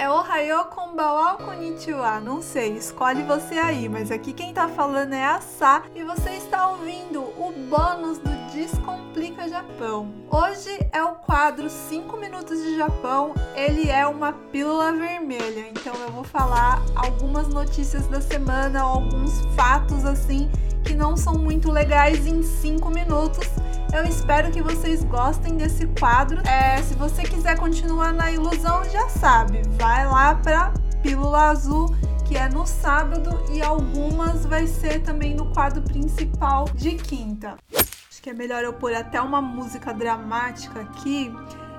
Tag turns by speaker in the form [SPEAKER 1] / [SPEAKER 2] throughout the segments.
[SPEAKER 1] É Ohio Konbawa Konnichiwa, não sei, escolhe você aí, mas aqui quem tá falando é a Sá e você está ouvindo o bônus do Descomplica Japão. Hoje é o quadro 5 minutos de Japão, ele é uma pílula vermelha, então eu vou falar algumas notícias da semana, alguns fatos assim que não são muito legais em 5 minutos eu espero que vocês gostem desse quadro. É, se você quiser continuar na ilusão, já sabe, vai lá para Pílula Azul que é no sábado e algumas vai ser também no quadro principal de quinta. Acho que é melhor eu pôr até uma música dramática aqui.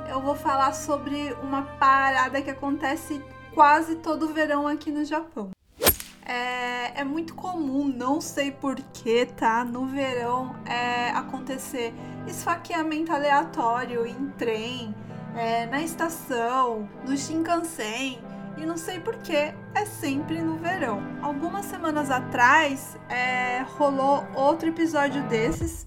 [SPEAKER 1] Eu vou falar sobre uma parada que acontece quase todo verão aqui no Japão. É, é muito comum, não sei porquê, tá? No verão é, acontecer esfaqueamento aleatório em trem, é, na estação, no Shinkansen. E não sei porquê, é sempre no verão. Algumas semanas atrás é, rolou outro episódio desses.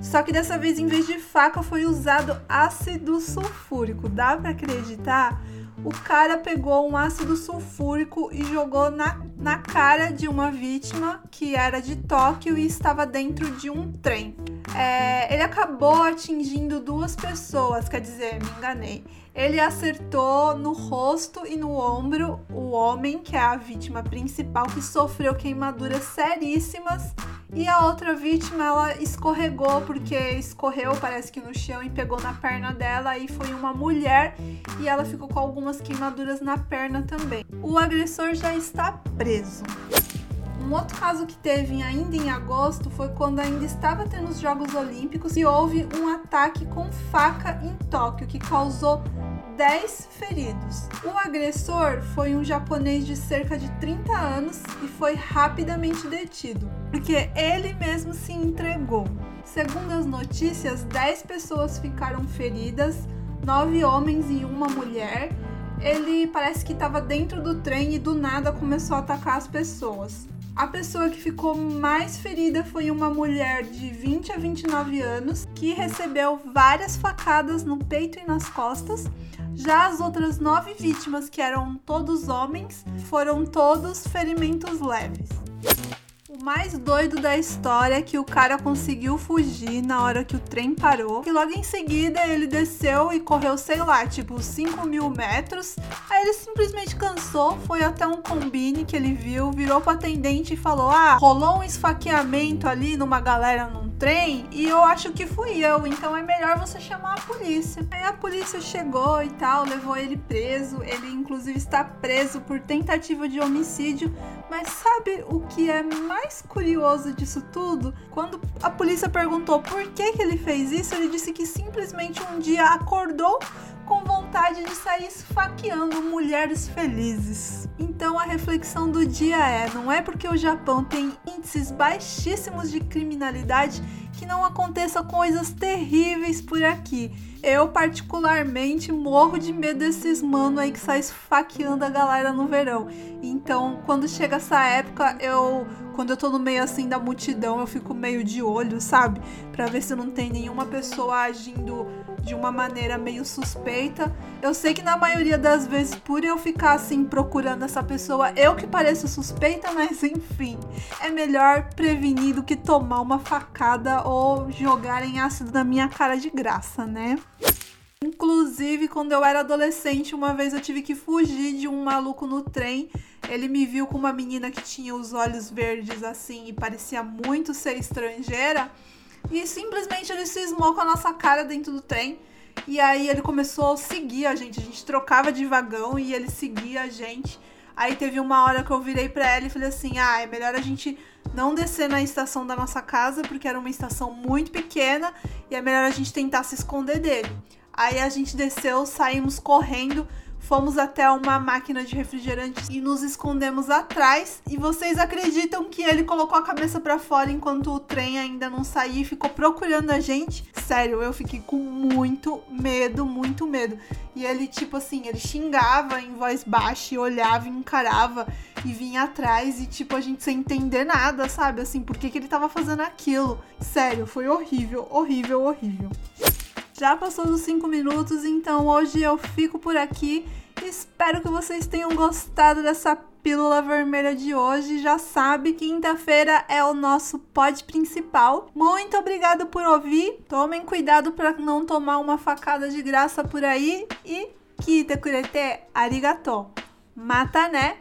[SPEAKER 1] Só que dessa vez, em vez de faca, foi usado ácido sulfúrico. Dá para acreditar? O cara pegou um ácido sulfúrico e jogou na, na cara de uma vítima que era de Tóquio e estava dentro de um trem. É, ele acabou atingindo duas pessoas, quer dizer, me enganei. Ele acertou no rosto e no ombro o homem, que é a vítima principal, que sofreu queimaduras seríssimas e a outra vítima, ela escorregou porque escorreu, parece que no chão e pegou na perna dela e foi uma mulher e ela ficou com algumas queimaduras na perna também. O agressor já está preso. Um outro caso que teve ainda em agosto foi quando ainda estava tendo os Jogos Olímpicos e houve um ataque com faca em Tóquio que causou 10 feridos. O agressor foi um japonês de cerca de 30 anos e foi rapidamente detido, porque ele mesmo se entregou. Segundo as notícias, 10 pessoas ficaram feridas, 9 homens e uma mulher. Ele parece que estava dentro do trem e do nada começou a atacar as pessoas. A pessoa que ficou mais ferida foi uma mulher de 20 a 29 anos que recebeu várias facadas no peito e nas costas. Já as outras nove vítimas, que eram todos homens, foram todos ferimentos leves. O mais doido da história é que o cara conseguiu fugir na hora que o trem parou. E logo em seguida ele desceu e correu, sei lá, tipo 5 mil metros. Aí ele simplesmente cansou, foi até um combine que ele viu, virou pro atendente e falou: Ah, rolou um esfaqueamento ali numa galera num trem e eu acho que fui eu, então é melhor você chamar a polícia. Aí a polícia chegou e tal, levou ele preso. Ele inclusive está preso por tentativa de homicídio. Mas sabe o que é mais curioso disso tudo? Quando a polícia perguntou por que, que ele fez isso, ele disse que simplesmente um dia acordou com vontade de sair esfaqueando mulheres felizes. Então a reflexão do dia é: não é porque o Japão tem índices baixíssimos de criminalidade que não aconteça coisas terríveis por aqui. Eu, particularmente, morro de medo desses mano aí que sai esfaqueando a galera no verão. Então, quando chega essa época, eu. Quando eu tô no meio assim da multidão, eu fico meio de olho, sabe? Pra ver se não tem nenhuma pessoa agindo de uma maneira meio suspeita. Eu sei que na maioria das vezes, por eu ficar assim procurando essa pessoa, eu que pareço suspeita, mas enfim, é melhor prevenir do que tomar uma facada ou jogarem ácido na minha cara de graça, né? Inclusive, quando eu era adolescente, uma vez eu tive que fugir de um maluco no trem. Ele me viu com uma menina que tinha os olhos verdes assim e parecia muito ser estrangeira. E simplesmente ele cismou com a nossa cara dentro do trem. E aí ele começou a seguir a gente. A gente trocava de vagão e ele seguia a gente. Aí teve uma hora que eu virei pra ela e falei assim: ah, é melhor a gente não descer na estação da nossa casa, porque era uma estação muito pequena e é melhor a gente tentar se esconder dele. Aí a gente desceu, saímos correndo fomos até uma máquina de refrigerante e nos escondemos atrás. E vocês acreditam que ele colocou a cabeça para fora enquanto o trem ainda não saía e ficou procurando a gente? Sério, eu fiquei com muito medo, muito medo. E ele, tipo assim, ele xingava em voz baixa e olhava e encarava e vinha atrás e, tipo, a gente sem entender nada, sabe? Assim, por que, que ele tava fazendo aquilo? Sério, foi horrível, horrível, horrível. Já passou dos 5 minutos, então hoje eu fico por aqui Espero que vocês tenham gostado dessa pílula vermelha de hoje. Já sabe, quinta-feira é o nosso pod principal. Muito obrigado por ouvir. Tomem cuidado para não tomar uma facada de graça por aí e kita kurete arigato. Mata né?